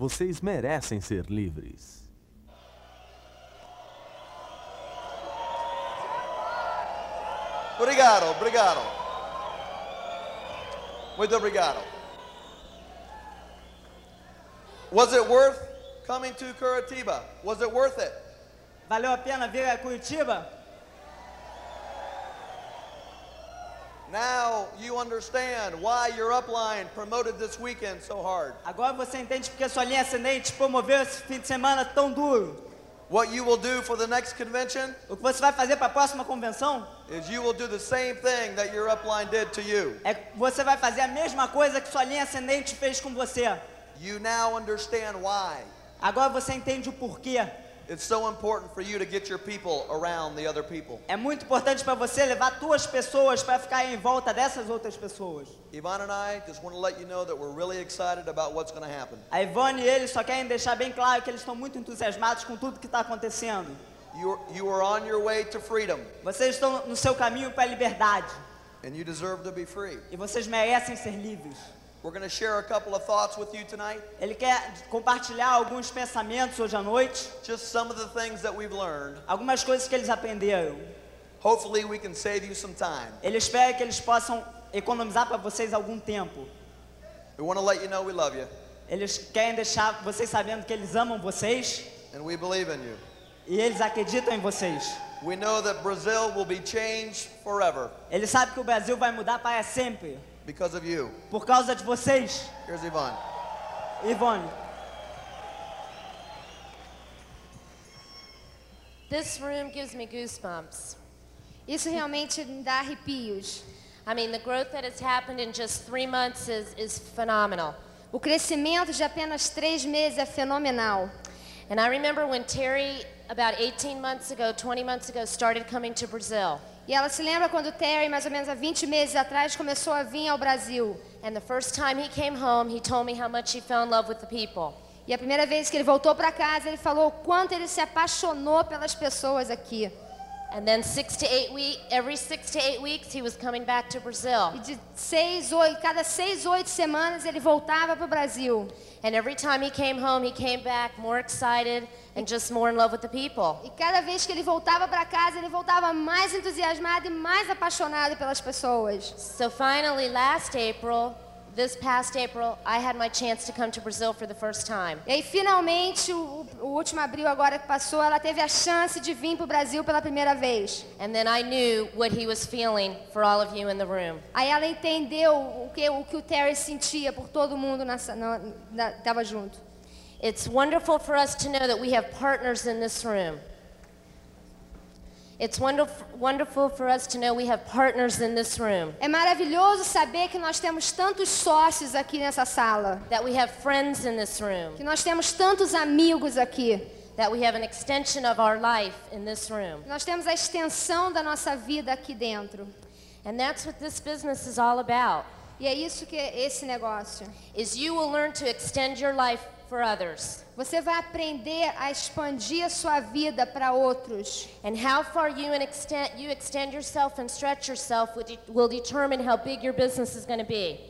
Vocês merecem ser livres. Obrigado, obrigado. Muito obrigado. Was it worth coming to Curitiba? Was it worth it? Valeu a pena vir a Curitiba? Now you understand why your upline promoted this weekend so hard. Agora você entende porque sua linha ascendente promoveu esse fim de semana tão duro. What you will do for the next convention O que você vai fazer para a próxima convenção is you will do the same thing that your upline did to you. é você vai fazer a mesma coisa que sua linha ascendente fez com você. You now understand why. Agora você entende o porquê. It's so important for you to get your people around the other people. É muito importante para você levar duas pessoas para ficar em volta dessas outras pessoas. Yvonne and I just want to let you know that we're really excited about what's going to happen. A Ivone e ele só querem deixar bem claro que eles estão muito entusiasmados com tudo que está acontecendo. You you are on your way to freedom, Vocês estão no seu caminho para a liberdade and you deserve to be free. e vocês merecem ser livres. We're going to share a couple of thoughts with you tonight. Ele quer compartilhar alguns pensamentos hoje à noite, Just some of the things that we've learned. algumas coisas que eles aprenderam. Hopefully, we can save you some time. Ele espera que eles possam economizar para vocês algum tempo. We want to let you know we love you, Eles querem deixar vocês sabendo que eles amam vocês and we believe in you. e eles acreditam em vocês. We know that Brazil will be changed forever Eles sabem que o Brasil vai mudar para sempre because of you. por causa de vocês, Here's Yvonne. Ivone. This room gives me goosebumps. Isso realmente me dá arrepios. I mean, the growth that has happened in just three months is, is phenomenal. O crescimento de apenas três meses é fenomenal. And I remember when Terry, about 18 months ago, 20 months ago, started coming to Brazil. E ela se lembra quando Terry, mais ou menos há 20 meses atrás, começou a vir ao Brasil. And the first time he came home, he told me how much he fell in love with the people. E a primeira vez que ele voltou para casa, ele falou o quanto ele se apaixonou pelas pessoas aqui. And then six to eight week, every six to eight weeks, he was coming back to Brazil. E de seis, oito, cada seis, oito semanas ele voltava para o Brasil. And every time he came home, he came back more excited and just more in love with the people. E cada vez que ele voltava para casa, ele voltava mais entusiasmado e mais apaixonado pelas pessoas. So finally, last April, this past April, I had my chance to come to Brazil for the first time. E aí, finalmente, o, o último abril agora que passou, ela teve a chance de vir para o Brasil pela primeira vez. And then I knew what he was feeling for all of you in the room. Aí ela entendeu o que o, que o Terry sentia por todo mundo na, na, tava junto. It's wonderful for us to know that we have partners in this room. It's wonderful, wonderful for us to know we have partners in this room, É maravilhoso saber que nós temos tantos sócios aqui nessa sala, that we have friends in this room, que nós temos tantos amigos aqui, that we have an extension of our life in this room. nós temos a extensão da nossa vida aqui dentro. And that's what this business is all about. E é isso que é esse negócio. Is you will learn to extend your life for others. Você vai aprender a expandir a sua vida para outros. And how far you extend you extend yourself and stretch yourself will determine how big your business is going to be.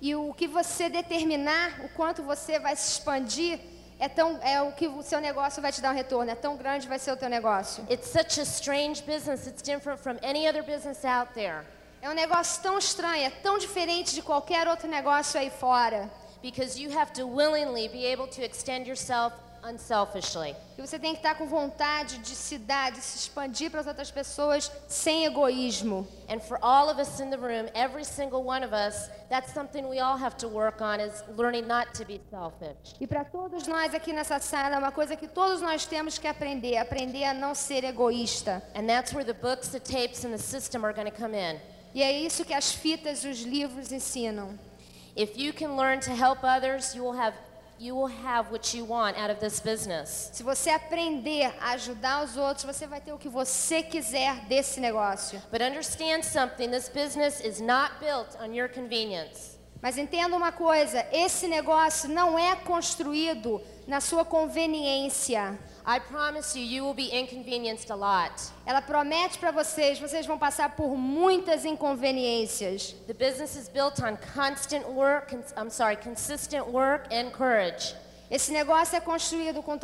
E o que você determinar, o quanto você vai se expandir, é, tão, é o que o seu negócio vai te dar um retorno. É tão grande vai ser o teu negócio. It's such a strange business. It's different from any other business out there É um negócio tão estranho, é tão diferente de qualquer outro negócio aí fora. Because you have to willingly be able to extend yourself unselfishly. E você tem que estar com vontade de se dar, de se expandir para as outras pessoas sem egoísmo. And for all of us in the room, every single one of us, that's something we all have to work on is learning not to be selfish. E para todos nós aqui nessa sala, é uma coisa que todos nós temos que aprender, aprender a não ser egoísta. And that's where the books, the tapes, and the system are going to come in. E é isso que as fitas e os livros ensinam. If you can learn to help others, you will have you will have what you want out of this business. Se você aprender a ajudar os outros, você vai ter o que você quiser desse negócio. But understand something, this business is not built on your convenience. Mas entenda uma coisa, esse negócio não é construído na sua conveniência. I promise you you will be inconvenienced a lot. Ela promete para vocês, vocês vão passar por muitas inconveniências. The business is built on constant work, I'm sorry, consistent work and courage. Esse negócio é construído com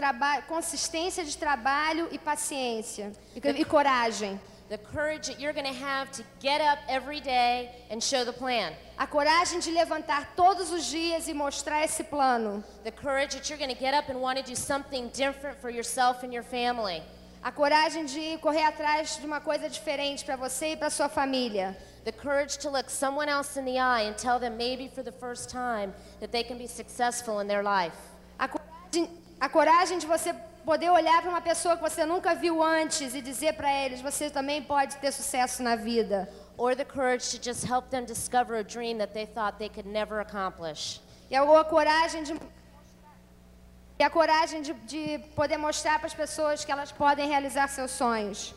consistência de trabalho e paciência e, e coragem. The courage that you're going to have to get up every day and show the plan. A coragem de levantar todos os dias e mostrar esse plano. The courage that you're going to get up and want to do something different for yourself and your family. A coragem de correr atrás de uma coisa diferente para você e para sua família. The courage to look someone else in the eye and tell them maybe for the first time that they can be successful in their life. A coragem, a coragem de você poder olhar para uma pessoa que você nunca viu antes e dizer para eles: você também pode ter sucesso na vida. Or the courage to just help them discover a dream that they thought they could never accomplish. E a, coragem de e a coragem de, de poder mostrar para as pessoas que elas podem realizar seus sonhos.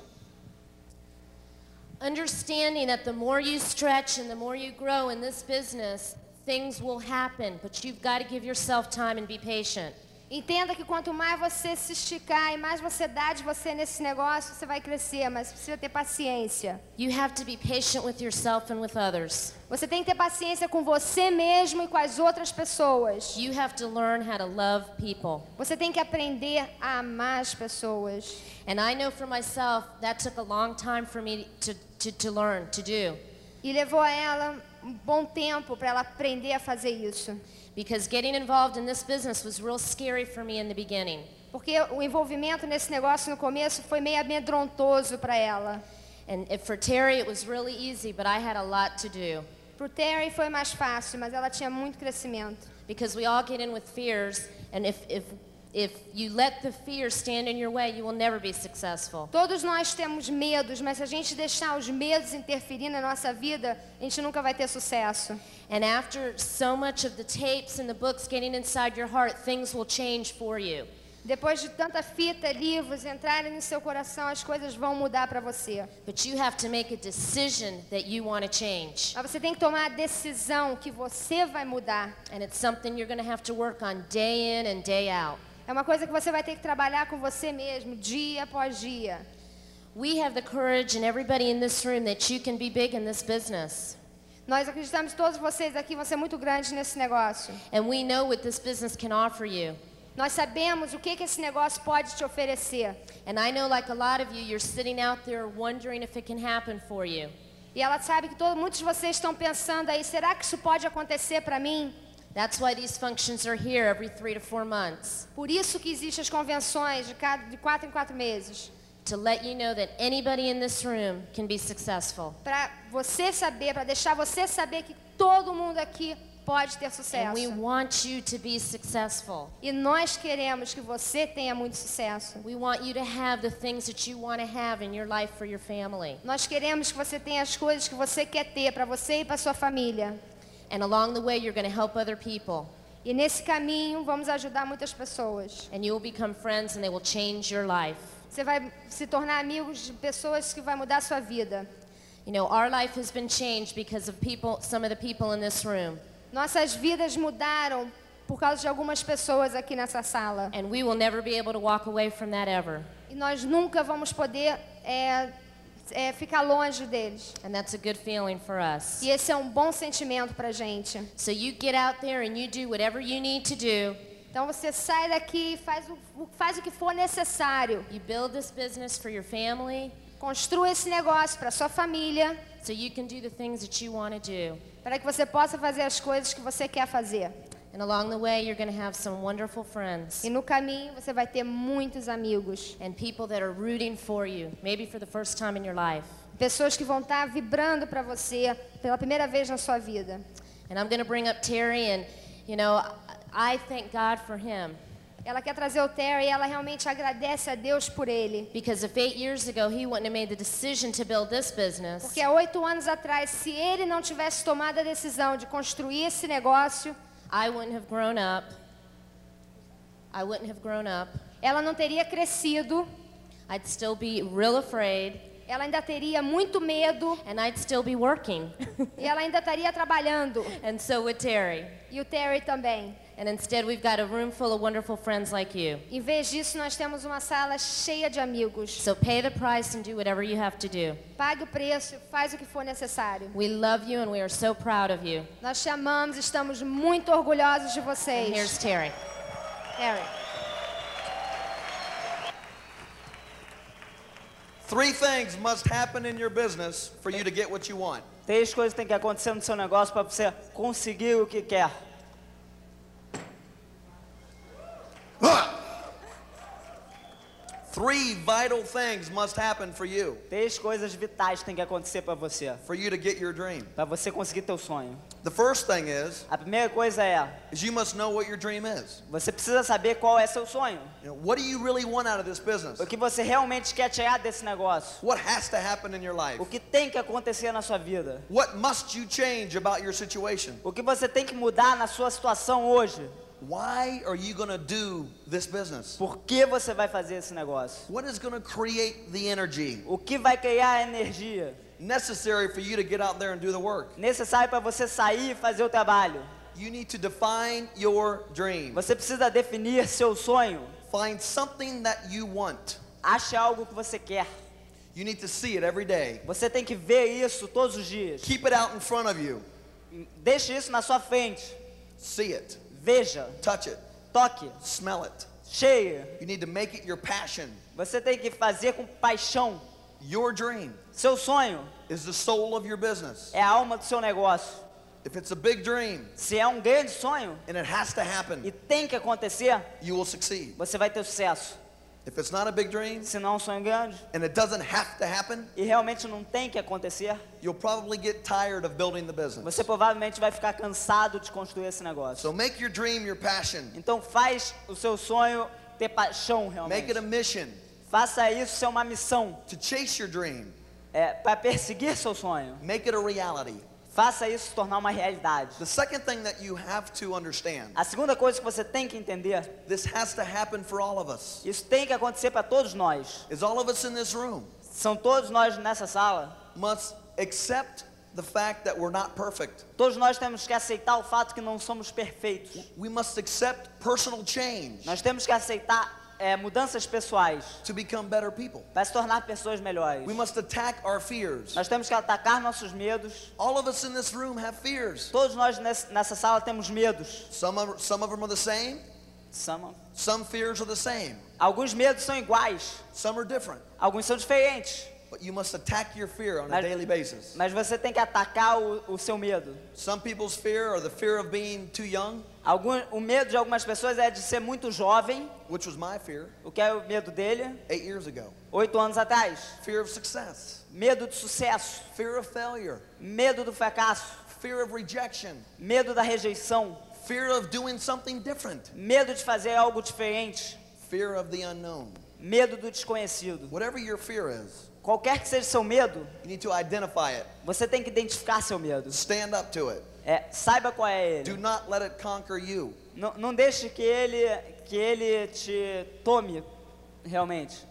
Understanding that the more you stretch and the more you grow in this business, things will happen, but you've got to give yourself time and be patient. Entenda que quanto mais você se esticar e mais você dá de você nesse negócio, você vai crescer, mas precisa ter paciência. You have to be patient with yourself and with others. Você tem que ter paciência com você mesmo e com as outras pessoas. You have to learn how to love people. Você tem que aprender a amar as pessoas. And I know for myself that took a long time for me to, to, to learn, to do. E levou a ela um bom tempo para ela aprender a fazer isso. Because getting involved in this business was real scary for me in the beginning. Porque o envolvimento nesse negócio no começo foi meio amedrontoso para ela. And for Terry, it was really easy, but I had a lot to do. Pro Terry foi mais fácil, mas ela tinha muito crescimento. Because we all get in with fears, and if, if, if you let the fear stand in your way, you will never be successful. Todos nós temos medos, mas se a gente deixar os medos interferir na nossa vida, a gente nunca vai ter sucesso. And after so much of the tapes and the books getting inside your heart, things will change for you. Depois de tanta fita, livros entrarem no seu coração, as coisas vão mudar para você. But you have to make a decision that you want to change. Mas você tem que tomar a decisão que você vai mudar. And it's something you're going to have to work on day in and day out. É uma coisa que você vai ter que trabalhar com você mesmo, dia após dia. We have the courage, and everybody in this room, that you can be big in this business. Nós acreditamos que todos vocês aqui vão ser muito grandes nesse negócio. And we know what this business can offer you. Nós sabemos o que, que esse negócio pode te oferecer. And I know, like a lot of you, you're sitting out there wondering if it can happen for you. E ela sabe que todo, muitos de vocês estão pensando aí, será que isso pode acontecer para mim? That's why these functions are here every three to four months Por isso que existem as convenções de, cada, de quatro em quatro meses. To let you know that anybody in this room can be successful. Para você saber, para deixar você saber que todo mundo aqui pode ter And sucesso. we want you to be successful. E nós queremos que você tenha muito sucesso. We want you to have the things that you want to have in your life for your family. Nós queremos que você tenha as coisas que você quer ter para você e para sua família. And along the way, you're going to help other people. E nesse caminho vamos ajudar muitas pessoas. And you will become friends and they will change your life. Você vai se tornar amigos de pessoas que vai mudar a sua vida. You know, our life has been changed because of people, some of the people in this room. Nossas vidas mudaram por causa de algumas pessoas aqui nessa sala. And we will never be able to walk away from that ever. E nós nunca vamos poder é, é, ficar longe deles. And that's a good feeling for us. E esse é um bom sentimento pra gente. So you get out there and you do whatever you need to do. Então você sai daqui e faz o, faz o que for necessário. You build this business for your family Construa esse negócio para sua família, so you can do the things that you want to do. para que você possa fazer as coisas que você quer fazer. And along the way, you're going to have some wonderful friends E no caminho você vai ter muitos amigos, and people that are rooting for you, maybe for the first time in your life. pessoas que vão estar vibrando para você pela primeira vez na sua vida. And I'm going to bring up Terry, and you know, I thank God for him Ela quer trazer o Terry e ela realmente agradece a Deus por ele. because if eight years ago he wouldn't have made the decision to build this business, Porque há oito anos atrás, se ele não tivesse tomado a decisão de construir esse negócio, I wouldn't have grown up. I wouldn't have grown up. ela não teria crescido, I'd still be real afraid, ela ainda teria muito medo and I'd still be working. e ela ainda estaria trabalhando. and so would Terry. E o Terry também. And instead, we've got a room full of wonderful friends like you. Em vez disso, nós temos uma sala cheia de amigos. So pay the price and do whatever you have to do. Pague o preço, faz o que for necessário. We love you and we are so proud of you. Nós te amamos, estamos muito orgulhosos de And vocês. here's Terry. Harry. Three things must happen in your business for you to get what you want. Três coisas têm que acontecer no seu negócio para você conseguir o que quer. Three vital things must happen for you Três coisas vitais têm que acontecer para você, for you to get your dream. para você conseguir teu sonho. The first thing is, A primeira coisa é, is you must know what your dream is. você precisa saber qual é seu sonho. You know, what do you really want out of this business? O que você realmente quer tirar desse negócio. What has to happen in your life? O que tem que acontecer na sua vida. What must you change about your situation? O que você tem que mudar na sua situação hoje. Why are you going to do this business? Por que você vai fazer esse negócio? What is going to create the energy O que vai criar a energia necessary for you to get out there and do the work? necessária para você sair e fazer o trabalho? You need to define your dream. Você precisa definir seu sonho. Find something that you want. Ache algo que você quer. You need to see it every day. Você tem que ver isso todos os dias. Keep it out in front of you. Deixe isso na sua frente. See it. Veja, Touch it. toque, Smell it. cheia. You need to make it your passion. Você tem que fazer com paixão. Your dream Seu sonho is the soul of your business. é a alma do seu negócio. If it's a big dream Se é um grande sonho and it has to e happen, tem que acontecer, you will succeed. você vai ter sucesso. If it's not a big dream Se não é um sonho grande and it doesn't have to happen, e realmente não tem que acontecer, you'll probably get tired of building the business. você provavelmente vai ficar cansado de construir esse negócio. So make your dream your passion. Então faz o seu sonho ter paixão Make realmente. it a mission Faça isso ser uma missão, to chase your dream. é, para perseguir seu sonho. Make it a reality. Faça isso se tornar uma realidade. The second thing that you have to understand, A segunda coisa que você tem que entender, this has to happen for all of us. isso tem que acontecer para todos nós. Is all of us in this room São todos nós nessa sala. must accept the fact that we're not perfect. Todos nós temos que aceitar o fato que não somos perfeitos. We must accept personal change Nós temos que aceitar é, mudanças pessoais to become better people. para se tornar pessoas melhores. We must attack our fears. Nós temos que atacar nossos medos. All of us in this room have fears. Todos nós nessa sala temos medos. Some of, some of them are the same, São- some fears are the same, Alguns medos são iguais, some are different. alguns são diferentes. But you must attack your fear on a Mas- daily basis. Mas você tem que atacar o, o seu medo. Some people's fear are the fear of being too young, Algum, o medo de algumas pessoas é de ser muito jovem, which was my fear o que é o medo dele, eight years ago. oito anos atrás. Fear of success, Medo de sucesso, fear of failure, medo do fracasso, fear of rejection, medo da rejeição, fear of doing something different, medo de fazer algo diferente, fear of the unknown. medo do desconhecido. Whatever your fear is, Qualquer que seja seu medo, you need to identify it, você tem que identificar seu medo. stand up to it. É, saiba qual é Do ele. not let it conquer you. Não, não deixe que ele, que ele te tome realmente.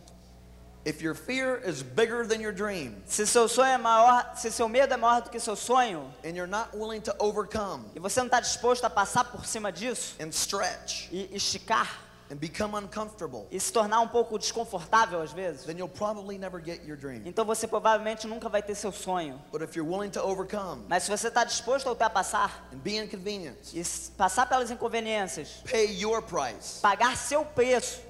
If your fear is bigger than your dream Se seu sonho é maior, se seu medo é maior do que seu sonho and you're not willing to overcome e você não está disposto a passar por cima disso and stretch e esticar and become uncomfortable, e se tornar um pouco desconfortável às vezes, then you'll probably never get your dream. então você provavelmente nunca vai ter seu sonho. But if you're willing to overcome Mas se você está disposto a ultrapassar and be inconvenienced, e passar pelas inconveniências, pay your price, pagar seu preço,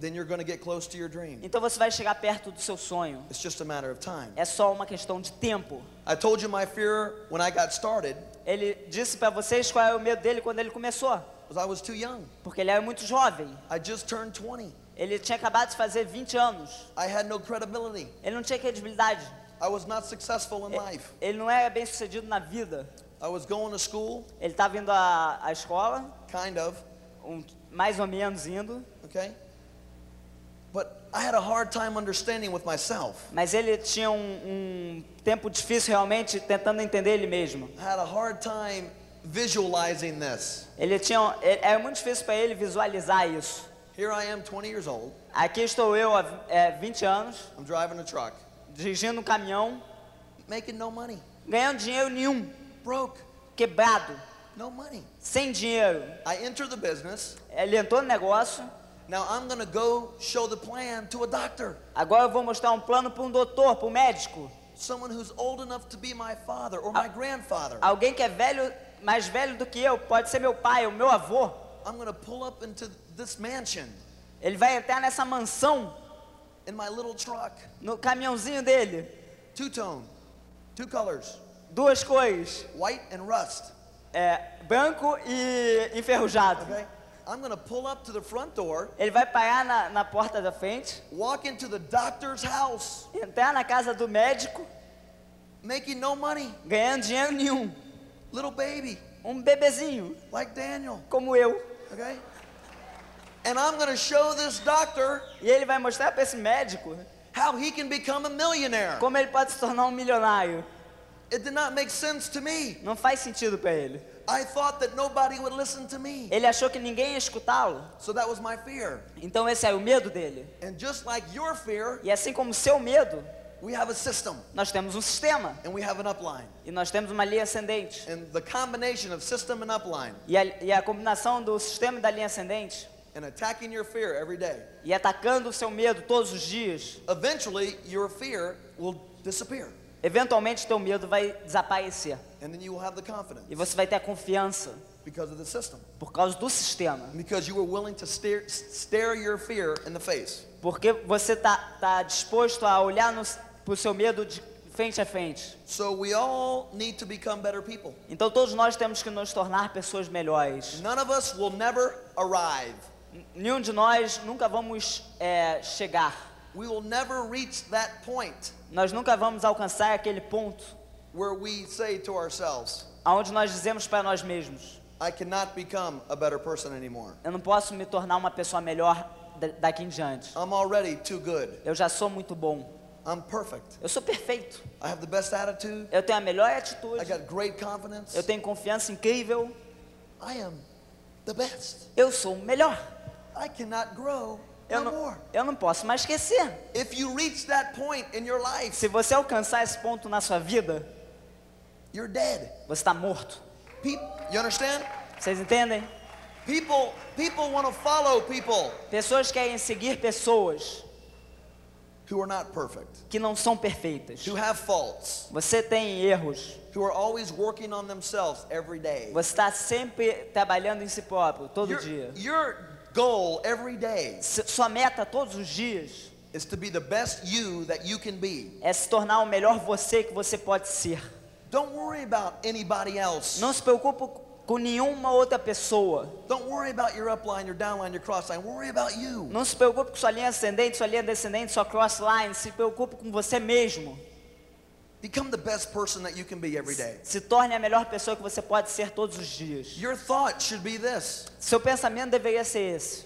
then you're going to get close to your dream. então você vai chegar perto do seu sonho. It's just a matter of time. É só uma questão de tempo. I told you my fear when I got started Ele disse para vocês qual é o medo dele quando ele começou, I was too young. porque ele era muito jovem. I just turned 20. Ele tinha acabado de fazer 20 anos. I had no credibility. Ele não tinha credibilidade. I was not successful in E- life. Ele não era bem sucedido na vida. I was going to school, Ele estava indo à, à escola, kind of, um- mais ou menos indo, okay? But I had a hard time understanding with myself. mas ele tinha um, um tempo difícil realmente tentando entender ele mesmo. I had a hard time visualizing this. Ele tinha, é- era muito difícil para ele visualizar isso. Here I am, 20 years old. Aqui estou eu há é, 20 anos, I'm driving a truck, dirigindo um caminhão, making no money, ganhando dinheiro nenhum, broke, quebrado, no money. sem dinheiro. I enter the business. Ele entrou no negócio, Now I'm to go show the plan to a doctor, agora eu vou mostrar um plano para um doutor, para um médico. someone who's old enough to be my father or my grandfather. Alguém que é velho, mais velho do que eu, pode ser meu pai, o meu avô. I'm to pull up into this mansion Ele vai entrar nessa mansão in my little truck, no caminhãozinho dele. two tone, two colors, Duas cores, white and rust. é, branco e enferrujado. Okay? I'm to pull up to the front door, Ele vai parar na, na porta da frente, walk into the doctor's house, entrar na casa do médico, making no money, ganhando dinheiro nenhum. Little baby Um bebezinho, like Daniel. como eu. Okay? And I'm going to show this doctor E ele vai mostrar para esse médico how he can become a millionaire. como ele pode se tornar um milionário. It did not make sense to me. Não faz sentido para ele. I thought that nobody would listen to me. Ele achou que ninguém ia escutá-lo. So that was my fear. Então esse é o medo dele. And just like your fear, E assim como seu medo, we have a system nós temos um sistema and we have an upline. e nós temos uma linha ascendente. And the combination of system and upline E a, e a combinação do sistema e da linha ascendente and attacking your fear every day, e atacando o seu medo todos os dias, eventually your fear will disappear. eventualmente teu medo vai desaparecer. And then you will have the confidence E você vai ter a confiança because of the system. por causa do sistema. Because you were willing to stare, stare your fear in the face. Porque você tá, tá disposto a olhar para o seu medo de frente a frente. So we all need to become better people. Então todos nós temos que nos tornar pessoas melhores. None of us will never arrive. Nenhum de nós nunca vamos é, chegar. We will never reach that point Nós nunca vamos alcançar aquele ponto where we say to ourselves, aonde nós dizemos para nós mesmos: I cannot become a better person anymore. eu não posso me tornar uma pessoa melhor da- daqui em diante. I'm already too good. Eu já sou muito bom. I'm perfect. Eu sou perfeito. I have the best attitude. Eu tenho a melhor I atitude. got great confidence. Eu tenho confiança incrível. I am the best. Eu sou o melhor. I cannot grow Eu no não, more. eu não posso mais esquecer. If you reach that point in your life, Se você alcançar esse ponto na sua vida, you're dead. você está morto. You understand? Vocês entendem? People, people want to follow people Pessoas querem seguir pessoas who are not perfect, que não são perfeitas. who have faults, Você tem erros. who are always working on themselves every day. Você está sempre trabalhando em si próprio, todo Your, dia. your goal every day S- Sua meta todos os dias is to be the best you that you can be. é se tornar o melhor você que você pode ser. Don't worry about anybody else. Não se preocupe com nenhuma outra pessoa. Don't worry about your upline, your downline, your crossline. Worry about you. Não se preocupe com sua linha ascendente, sua linha descendente, sua crossline. Se preocupe com você mesmo. Become the best person that you can be every day. Se torne a melhor pessoa que você pode ser todos os dias. Your thought should be this Seu pensamento deveria ser esse: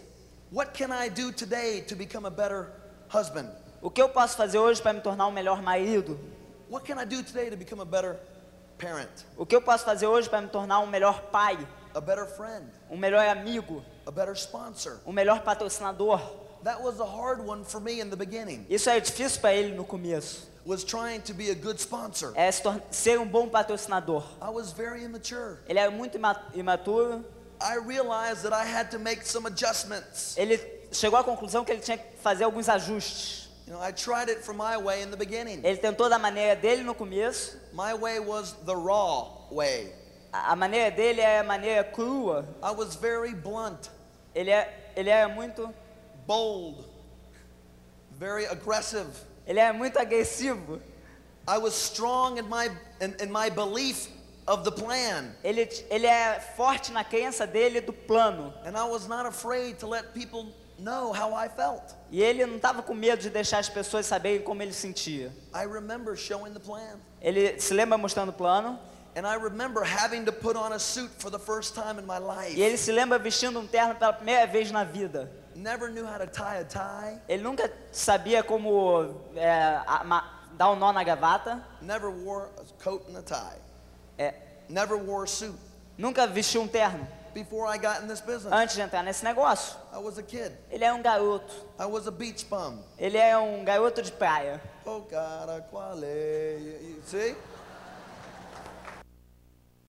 What can I do today to become a better husband? O que eu posso fazer hoje para me tornar um melhor marido? What can I do today to become a better parent, O que eu posso fazer hoje para me tornar um melhor pai, a better friend, um melhor amigo, a better sponsor? um melhor patrocinador? That was a hard one for me in the beginning. Isso é difícil para ele no começo. Was trying to be a good sponsor. É ser um bom patrocinador. I was very immature. Ele era muito ima- imaturo. I realized that I had to make some adjustments. Ele chegou à conclusão que ele tinha que fazer alguns ajustes. You know, I tried it from my way in the beginning. Ele tentou da maneira dele no começo. My way was the raw way. A maneira dele é a maneira crua. I was very blunt, Ele é, ele era muito, bold, very aggressive. ele era muito agressivo. I was strong in my in, in my belief of the plan, Ele, ele é forte na crença dele do plano. and I was not afraid to let people know how I felt. E ele não estava com medo de deixar as pessoas saberem como ele sentia. I remember showing the plan, Ele se lembra mostrando o plano. E ele se lembra vestindo um terno pela primeira vez na vida. Never knew how to tie a tie. Ele nunca sabia como é, dar um nó na gravata. Never wore a coat and a tie. É, Never wore a suit. nunca vestiu um terno Before I got in this business, antes de entrar nesse negócio. I was a kid. Ele é um garoto. I was a beach bum. Ele é um garoto de praia. Oh, cara, qual é? You- you See?